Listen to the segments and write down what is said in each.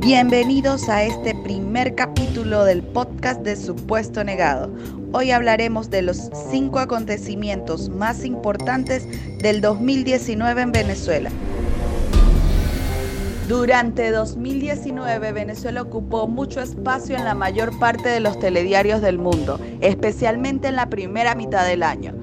Bienvenidos a este primer capítulo del podcast de Supuesto Negado. Hoy hablaremos de los cinco acontecimientos más importantes del 2019 en Venezuela. Durante 2019, Venezuela ocupó mucho espacio en la mayor parte de los telediarios del mundo, especialmente en la primera mitad del año.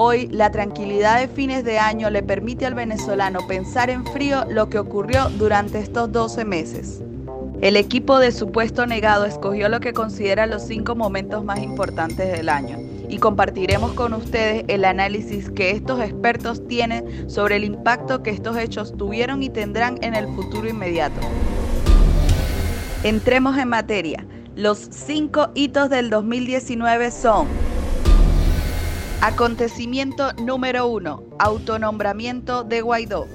Hoy, la tranquilidad de fines de año le permite al venezolano pensar en frío lo que ocurrió durante estos 12 meses. El equipo de Supuesto Negado escogió lo que considera los cinco momentos más importantes del año y compartiremos con ustedes el análisis que estos expertos tienen sobre el impacto que estos hechos tuvieron y tendrán en el futuro inmediato. Entremos en materia. Los cinco hitos del 2019 son Acontecimiento número uno, autonombramiento de Guaidó.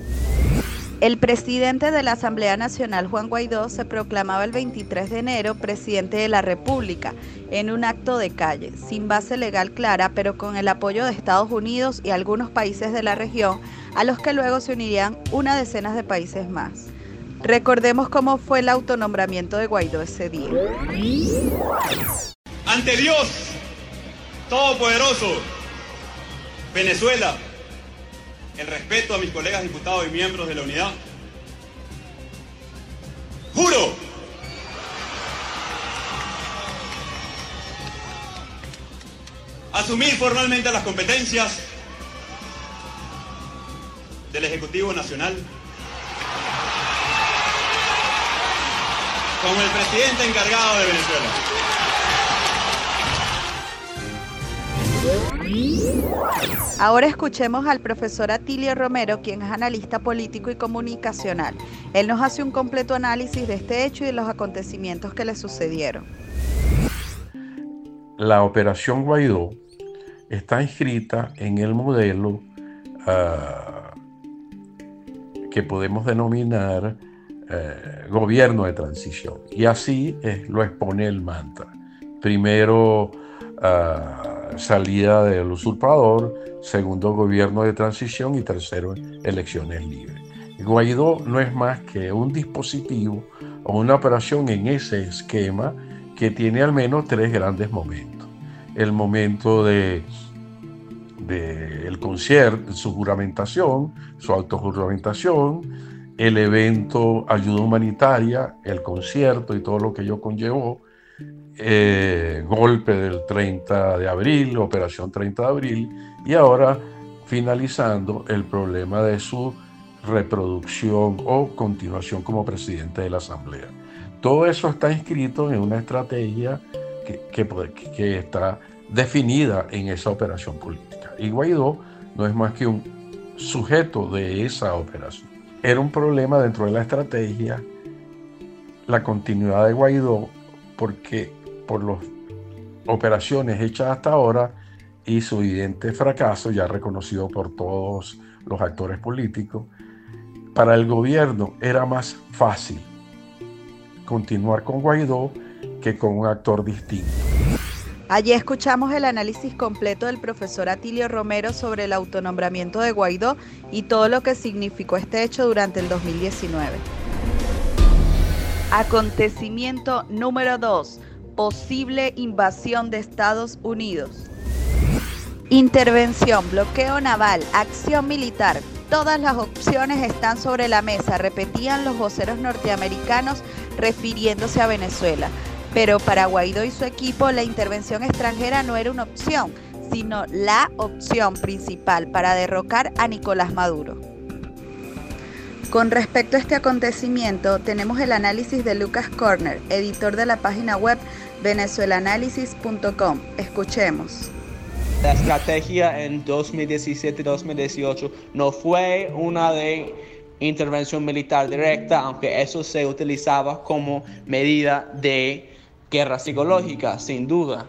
El presidente de la Asamblea Nacional, Juan Guaidó, se proclamaba el 23 de enero presidente de la República en un acto de calle, sin base legal clara, pero con el apoyo de Estados Unidos y algunos países de la región, a los que luego se unirían una decena de países más. Recordemos cómo fue el autonombramiento de Guaidó ese día. Ante Dios Todopoderoso, Venezuela el respeto a mis colegas diputados y miembros de la unidad. Juro asumir formalmente las competencias del Ejecutivo Nacional como el presidente encargado de Venezuela. Ahora escuchemos al profesor Atilio Romero, quien es analista político y comunicacional. Él nos hace un completo análisis de este hecho y de los acontecimientos que le sucedieron. La operación Guaidó está inscrita en el modelo ah, que podemos denominar eh, gobierno de transición. Y así lo expone el mantra. Primero, uh, salida del usurpador, segundo gobierno de transición y tercero elecciones libres. Guaidó no es más que un dispositivo o una operación en ese esquema que tiene al menos tres grandes momentos. El momento de, de el concierto, su juramentación, su autojuramentación, el evento ayuda humanitaria, el concierto y todo lo que ello conllevó, eh, golpe del 30 de abril, operación 30 de abril, y ahora finalizando el problema de su reproducción o continuación como presidente de la Asamblea. Todo eso está inscrito en una estrategia que, que, está definida en esa operación política. Y Guaidó no es más que un sujeto de esa operación. Era un problema dentro de la estrategia la continuidad de Guaidó porque por las operaciones hechas hasta ahora y su evidente fracaso, ya reconocido por todos los actores políticos, para el gobierno era más fácil continuar con Guaidó que con un actor distinto. Allí escuchamos el análisis completo del profesor Atilio Romero sobre el autonombramiento de Guaidó y todo lo que significó este hecho durante el 2019. Acontecimiento número 2 posible invasión de Estados Unidos. Intervención, bloqueo naval, acción militar. Todas las opciones están sobre la mesa, repetían los voceros norteamericanos refiriéndose a Venezuela. Pero para Guaidó y su equipo la intervención extranjera no era una opción, sino la opción principal para derrocar a Nicolás Maduro. Con respecto a este acontecimiento, tenemos el análisis de Lucas Corner, editor de la página web venezuelanalysis.com. Escuchemos. La estrategia en 2017-2018 no fue una de intervención militar directa, aunque eso se utilizaba como medida de guerra psicológica, sin duda.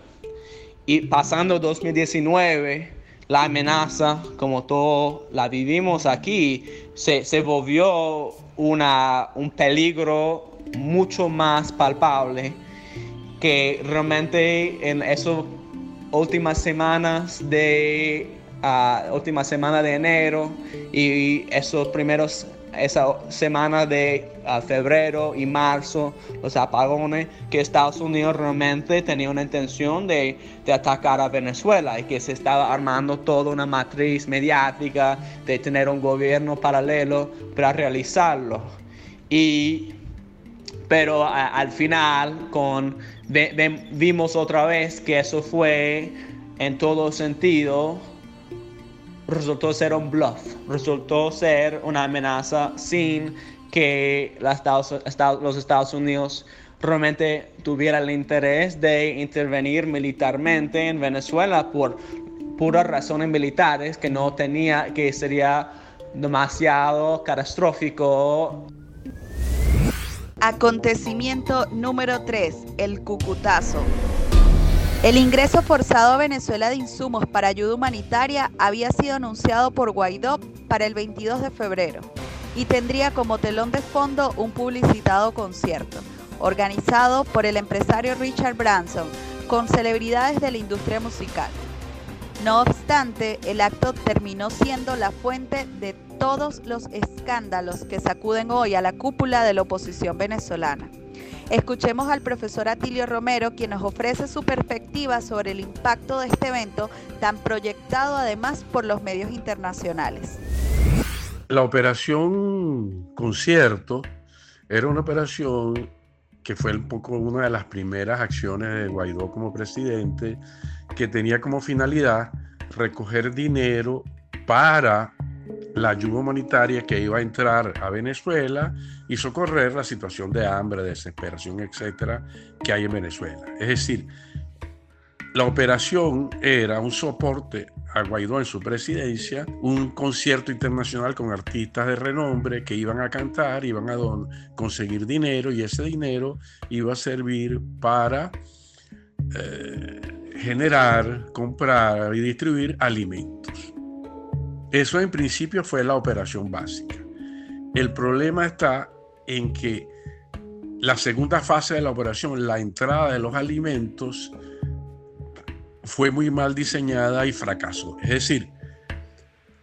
Y pasando 2019, la amenaza, como todos la vivimos aquí, se, se volvió una, un peligro mucho más palpable que realmente en esas últimas semanas de a última semana de enero y esos primeros esa semana de febrero y marzo, los apagones, que Estados Unidos realmente tenía una intención de, de, atacar a Venezuela y que se estaba armando toda una matriz mediática de tener un gobierno paralelo para realizarlo. Y, pero al final, con, vimos otra vez que eso fue en todo sentido resultó ser un bluff, resultó ser una amenaza sin que los Estados Unidos realmente tuviera el interés de intervenir militarmente en Venezuela por puras razones militares que no tenía, que sería demasiado catastrófico. Acontecimiento número 3, el Cucutazo. El ingreso forzado a Venezuela de insumos para ayuda humanitaria había sido anunciado por Guaidó para el 22 de febrero y tendría como telón de fondo un publicitado concierto, organizado por el empresario Richard Branson, con celebridades de la industria musical. No obstante, el acto terminó siendo la fuente de todos los escándalos que sacuden hoy a la cúpula de la oposición venezolana. Escuchemos al profesor Atilio Romero, quien nos ofrece su perspectiva sobre el impacto de este evento, tan proyectado además por los medios internacionales. La operación concierto era una operación que fue un poco una de las primeras acciones de Guaidó como presidente, que tenía como finalidad recoger dinero para la ayuda humanitaria que iba a entrar a Venezuela y socorrer la situación de hambre, desesperación, etcétera, que hay en Venezuela. Es decir, la operación era un soporte a Guaidó en su presidencia, un concierto internacional con artistas de renombre que iban a cantar, iban a conseguir dinero y ese dinero iba a servir para eh, generar, comprar y distribuir alimentos. Eso en principio fue la operación básica. El problema está en que la segunda fase de la operación, la entrada de los alimentos, fue muy mal diseñada y fracasó. Es decir,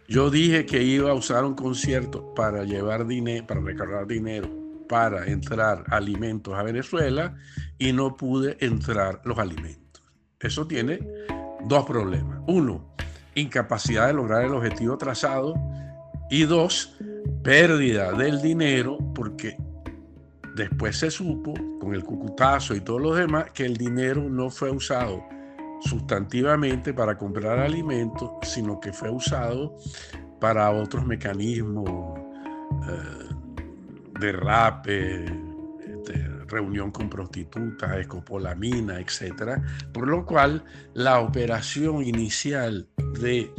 yo dije que iba a usar un concierto para llevar dinero, para recargar dinero, para entrar alimentos a Venezuela y no pude entrar los alimentos. Eso tiene dos problemas. Uno, incapacidad de lograr el objetivo trazado y dos, pérdida del dinero porque después se supo con el cucutazo y todos los demás que el dinero no fue usado sustantivamente para comprar alimentos, sino que fue usado para otros mecanismos, eh, de rape, este, reunión con prostitutas, escopolamina, etc. Por lo cual, la operación inicial de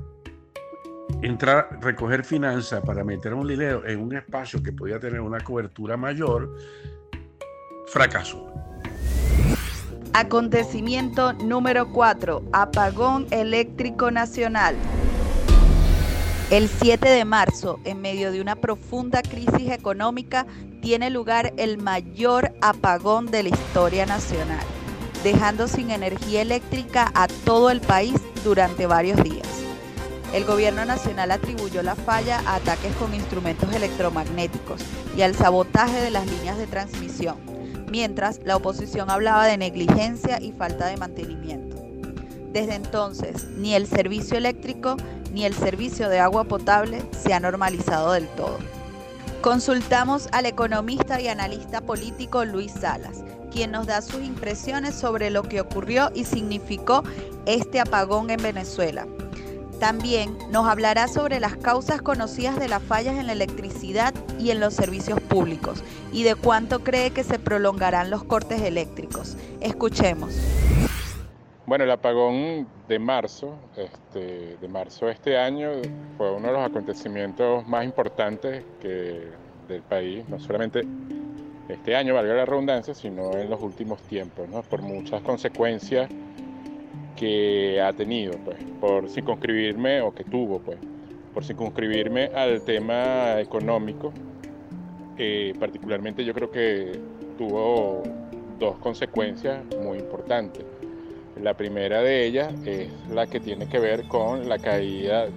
entrar, recoger finanzas para meter un dinero en un espacio que podía tener una cobertura mayor, fracasó. Acontecimiento número 4. Apagón eléctrico nacional. El 7 de marzo, en medio de una profunda crisis económica, tiene lugar el mayor apagón de la historia nacional, dejando sin energía eléctrica a todo el país durante varios días. El gobierno nacional atribuyó la falla a ataques con instrumentos electromagnéticos y al sabotaje de las líneas de transmisión, mientras la oposición hablaba de negligencia y falta de mantenimiento. Desde entonces, ni el servicio eléctrico ni el servicio de agua potable se ha normalizado del todo. Consultamos al economista y analista político Luis Salas, quien nos da sus impresiones sobre lo que ocurrió y significó este apagón en Venezuela. También nos hablará sobre las causas conocidas de las fallas en la electricidad y en los servicios públicos y de cuánto cree que se prolongarán los cortes eléctricos. Escuchemos. Bueno, el apagón de marzo, este, de marzo de este año, fue uno de los acontecimientos más importantes que, del país, no solamente este año, valga la redundancia, sino en los últimos tiempos, ¿no? por muchas consecuencias que ha tenido, pues, por circunscribirme, o que tuvo, pues, por circunscribirme al tema económico. Eh, particularmente yo creo que tuvo dos consecuencias muy importantes. La primera de ellas es la que tiene que ver con la caída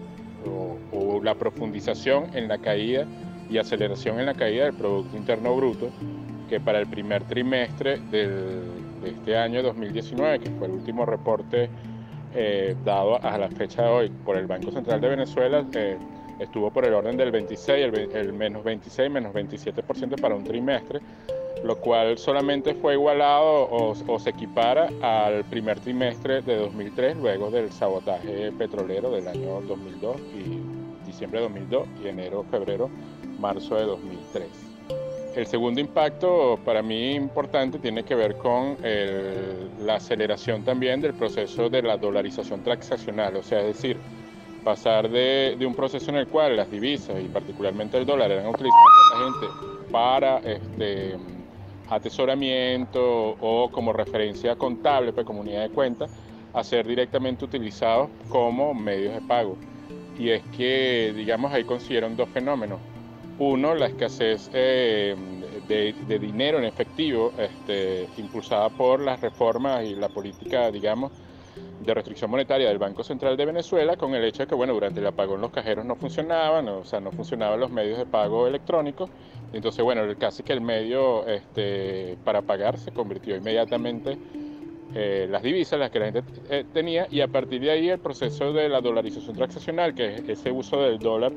o, la profundización en la caída y aceleración en la caída del Producto Interno Bruto, que para el primer trimestre de este año 2019, que fue el último reporte eh, dado a la fecha de hoy por el Banco Central de Venezuela, eh, estuvo por el orden del 26, el, el menos 26, menos 27% para un trimestre, lo cual solamente fue igualado o, se equipara al primer trimestre de 2003, luego del sabotaje petrolero del año 2002 y diciembre de 2002 y enero, febrero, marzo de 2003. El segundo impacto para mí importante tiene que ver con la aceleración también del proceso de la dolarización transaccional, o sea, decir, pasar de, un proceso en el cual las divisas y particularmente el dólar eran utilizadas por la gente para este, atesoramiento o como referencia contable, pues como unidad de cuenta, a ser directamente utilizados como medios de pago. Y es que, digamos, ahí consideran dos fenómenos. Uno, la escasez eh, de, dinero en efectivo, este, impulsada por las reformas y la política, digamos, de restricción monetaria del Banco Central de Venezuela, con el hecho de que, bueno, durante el apagón los cajeros no funcionaban, o sea, no funcionaban los medios de pago electrónicos, entonces, bueno, casi que el medio este, para pagar se convirtió inmediatamente eh, las divisas, las que la gente eh, tenía, y a partir de ahí el proceso de la dolarización transaccional, que es ese uso del dólar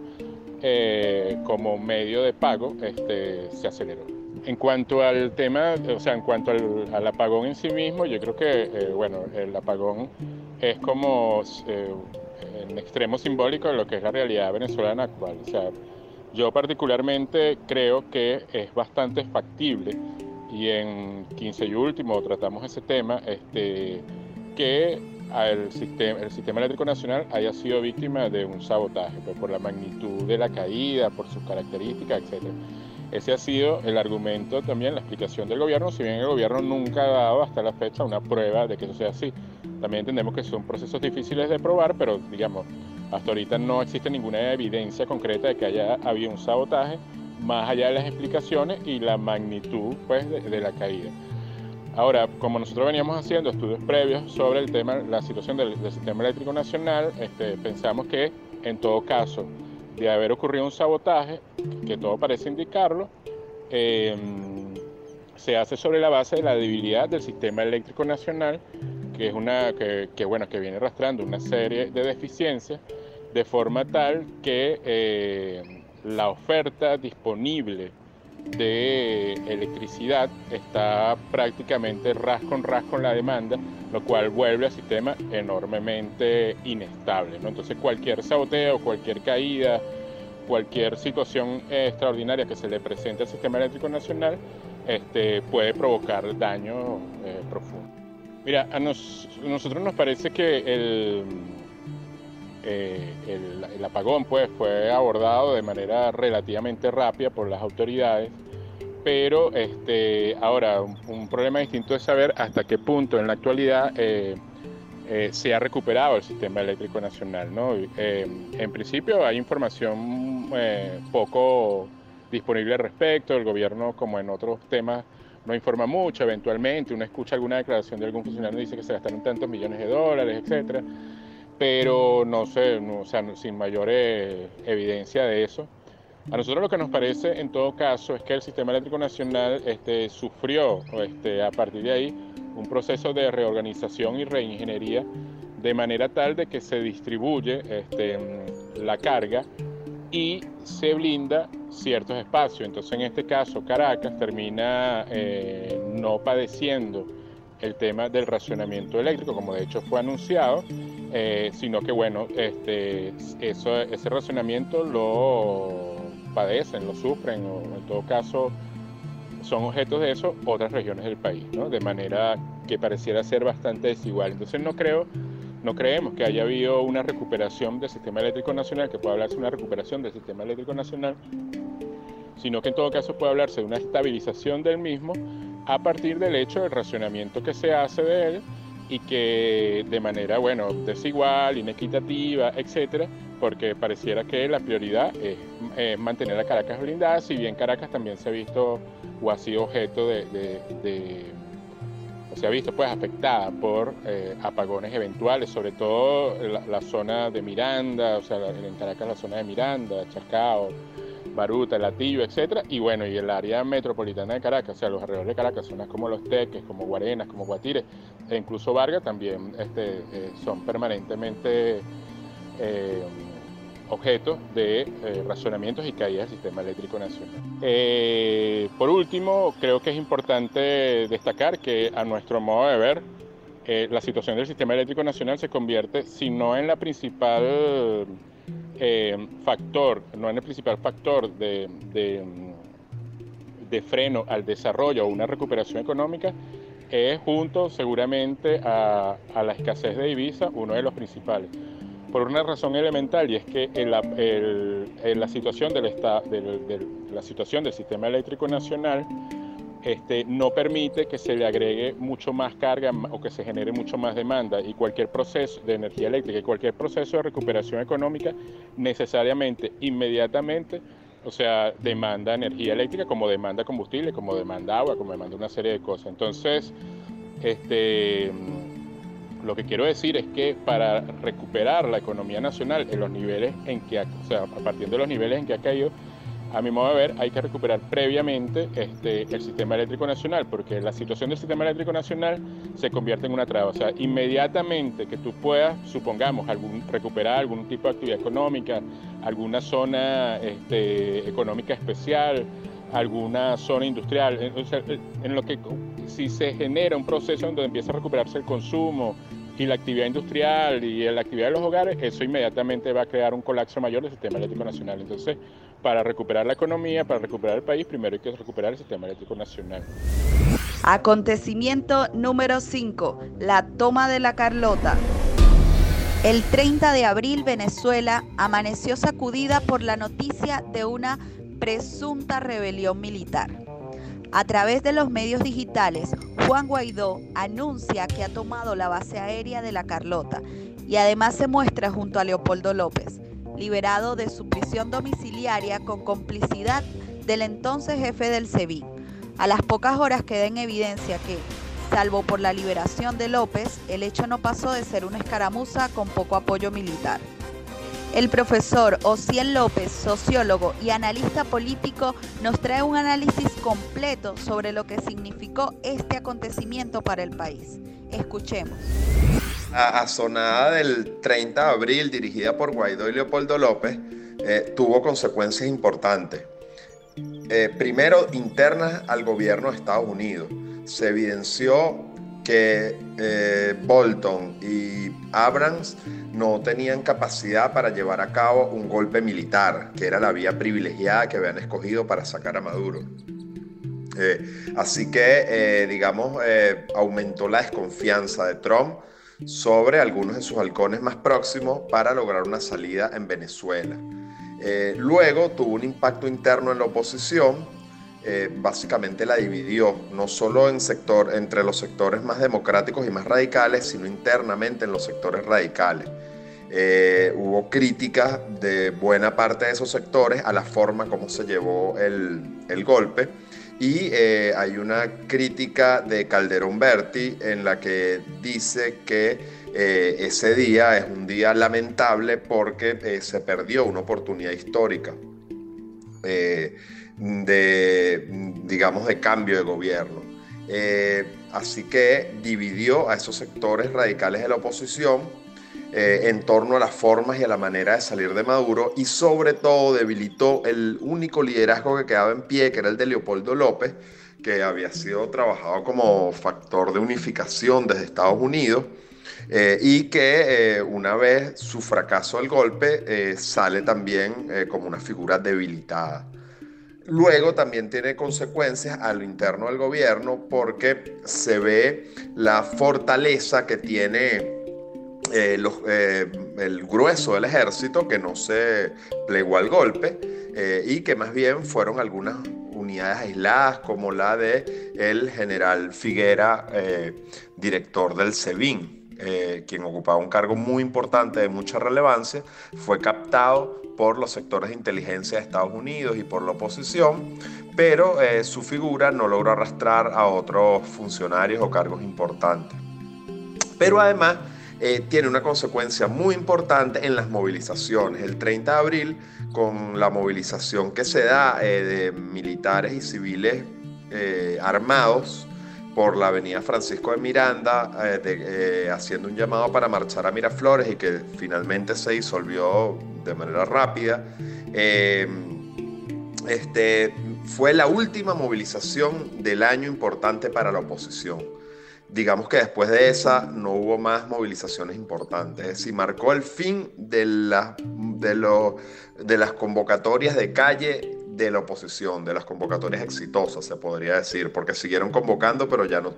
eh, como medio de pago, este, se aceleró. En cuanto al tema, o sea, en cuanto al, apagón en sí mismo, yo creo que, bueno, el apagón es como en extremo simbólico de lo que es la realidad venezolana actual. O sea, yo particularmente creo que es bastante factible y en 15 y último tratamos ese tema, este, que el sistema, el sistema eléctrico nacional haya sido víctima de un sabotaje, pues, por la magnitud de la caída, por sus características, etc. Ese ha sido el argumento también, la explicación del gobierno, si bien el gobierno nunca ha dado hasta la fecha una prueba de que eso sea así. También entendemos que son procesos difíciles de probar, pero digamos, hasta ahorita no existe ninguna evidencia concreta de que haya habido un sabotaje, más allá de las explicaciones y la magnitud pues, de, la caída. Ahora, como nosotros veníamos haciendo estudios previos sobre el tema, la situación del, sistema eléctrico nacional, este, pensamos que en todo caso de haber ocurrido un sabotaje, que todo parece indicarlo, em, se hace sobre la base de la debilidad del sistema eléctrico nacional, que es una que, bueno que viene arrastrando una serie de deficiencias de forma tal que eh, la oferta disponible de electricidad está prácticamente ras con ras con la demanda, lo cual vuelve al sistema enormemente inestable. Entonces cualquier saboteo, cualquier caída, cualquier situación extraordinaria que se le presente al sistema eléctrico nacional este, puede provocar daño eh, profundo. Mira, a nosotros nos parece que el, eh, el, apagón pues, fue abordado de manera relativamente rápida por las autoridades, pero este, ahora un, problema distinto es saber hasta qué punto en la actualidad eh, eh, se ha recuperado el sistema eléctrico nacional. ¿no? en principio hay información poco disponible al respecto, el gobierno como en otros temas no informa mucho, eventualmente uno escucha alguna declaración de algún funcionario y dice que se gastaron tantos millones de dólares, etcétera pero no sé, o sea, sin mayor evidencia de eso. A nosotros lo que nos parece en todo caso es que el Sistema Eléctrico Nacional este, sufrió este, a partir de ahí un proceso de reorganización y reingeniería de manera tal de que se distribuye este, la carga y se blinda ciertos espacios. Entonces en este caso Caracas termina eh, no padeciendo el tema del racionamiento eléctrico, como de hecho fue anunciado, eh, sino que bueno, este, ese razonamiento lo padecen, lo sufren, o en todo caso son objetos de eso otras regiones del país, de manera que pareciera ser bastante desigual. Entonces no creo, no creemos que haya habido una recuperación del sistema eléctrico nacional, que pueda hablarse de una recuperación del sistema eléctrico nacional, sino que en todo caso puede hablarse de una estabilización del mismo a partir del hecho del racionamiento que se hace de él y que de manera, bueno, desigual, inequitativa, etcétera, porque pareciera que la prioridad es mantener a Caracas blindada, si bien Caracas también se ha visto o ha sido objeto de, se ha visto pues afectada por eh, apagones eventuales, sobre todo la, zona de Miranda, o sea, en Caracas la zona de Miranda, Chacao, Baruta, Latillo, etcétera, y bueno, y el área metropolitana de Caracas, o sea, los alrededores de Caracas, zonas como Los Teques, como Guarenas, como Guatire, e incluso Vargas también este, eh, son permanentemente eh, objeto de eh, razonamientos y caídas del sistema eléctrico nacional. Eh, por último, creo que es importante destacar que a nuestro modo de ver, eh, la situación del sistema eléctrico nacional se convierte, si no en la principal factor, no en el principal factor de, de, freno al desarrollo o una recuperación económica, es junto seguramente a, a la escasez de divisas uno de los principales. Por una razón elemental y es que en la, situación del, la situación del sistema eléctrico nacional este, no permite que se le agregue mucho más carga o que se genere mucho más demanda y cualquier proceso de energía eléctrica y cualquier proceso de recuperación económica necesariamente, inmediatamente, o sea, demanda energía eléctrica como demanda combustible, como demanda agua, como demanda una serie de cosas. Entonces, este lo que quiero decir es que para recuperar la economía nacional en los niveles en que, o sea, a partir de los niveles en que ha caído, a mi modo de ver, hay que recuperar previamente este, el sistema eléctrico nacional, porque la situación del sistema eléctrico nacional se convierte en una traba. O sea, inmediatamente que tú puedas, supongamos, recuperar algún tipo de actividad económica, alguna zona este, económica especial, alguna zona industrial, en, en lo que si se genera un proceso donde empieza a recuperarse el consumo, y la actividad industrial y la actividad de los hogares, eso inmediatamente va a crear un colapso mayor del sistema eléctrico nacional. Entonces, para recuperar la economía, para recuperar el país, primero hay que recuperar el sistema eléctrico nacional. Acontecimiento número 5, la toma de la Carlota. El 30 de abril Venezuela amaneció sacudida por la noticia de una presunta rebelión militar. A través de los medios digitales, Juan Guaidó anuncia que ha tomado la base aérea de La Carlota y además se muestra junto a Leopoldo López, liberado de su prisión domiciliaria con complicidad del entonces jefe del SEBIN. A las pocas horas queda en evidencia que, salvo por la liberación de López, el hecho no pasó de ser una escaramuza con poco apoyo militar. El profesor Ociel López, sociólogo y analista político, nos trae un análisis completo sobre lo que significó este acontecimiento para el país. Escuchemos. La azonada del 30 de abril, dirigida por Guaidó y Leopoldo López, eh, tuvo consecuencias importantes. Eh, primero, internas al gobierno de Estados Unidos. Se evidenció que eh, Bolton y Abrams no tenían capacidad para llevar a cabo un golpe militar, que era la vía privilegiada que habían escogido para sacar a Maduro. Así que, digamos, aumentó la desconfianza de Trump sobre algunos de sus halcones más próximos para lograr una salida en Venezuela. luego tuvo un impacto interno en la oposición, básicamente la dividió, no solo en sector, entre los sectores más democráticos y más radicales, sino internamente en los sectores radicales. Eh, hubo críticas de buena parte de esos sectores a la forma como se llevó el, golpe. Y eh, hay una crítica de Calderón Berti en la que dice que eh, ese día es un día lamentable porque se perdió una oportunidad histórica de, digamos, de cambio de gobierno. así que dividió a esos sectores radicales de la oposición eh, en torno a las formas y a la manera de salir de Maduro y sobre todo debilitó el único liderazgo que quedaba en pie, que era el de Leopoldo López, que había sido trabajado como factor de unificación desde Estados Unidos. Eh, y que eh, una vez su fracaso al golpe sale también como una figura debilitada. Luego también tiene consecuencias a lo interno del gobierno porque se ve la fortaleza que tiene eh, eh, el grueso del ejército que no se plegó al golpe eh, y que más bien fueron algunas unidades aisladas como la de el general Figuera, director del SEBIN, quien ocupaba un cargo muy importante de mucha relevancia, fue captado por los sectores de inteligencia de Estados Unidos y por la oposición, pero eh, su figura no logró arrastrar a otros funcionarios o cargos importantes. Pero además eh, tiene una consecuencia muy importante en las movilizaciones. El 30 de abril, con la movilización que se da eh, de militares y civiles armados, por la avenida Francisco de Miranda, haciendo un llamado para marchar a Miraflores y que finalmente se disolvió de manera rápida. este, fue la última movilización del año importante para la oposición. Digamos que después de esa no hubo más movilizaciones importantes. Es marcó el fin de, la, de, lo, de las convocatorias de calle de la oposición, de las convocatorias exitosas, se podría decir, porque siguieron convocando, pero ya no,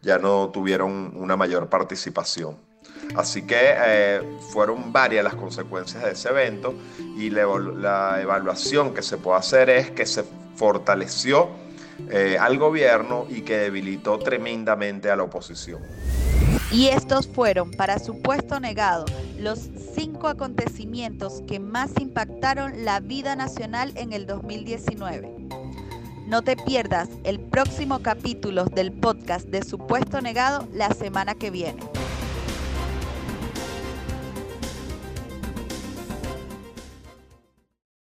ya no tuvieron una mayor participación. Así que eh, fueron varias las consecuencias de ese evento y la, evaluación que se puede hacer es que se fortaleció eh, al gobierno y que debilitó tremendamente a la oposición. Y estos fueron, para su puesto negado, los cinco acontecimientos que más impactaron la vida nacional en el 2019. No te pierdas el próximo capítulo del podcast de Supuesto Negado la semana que viene.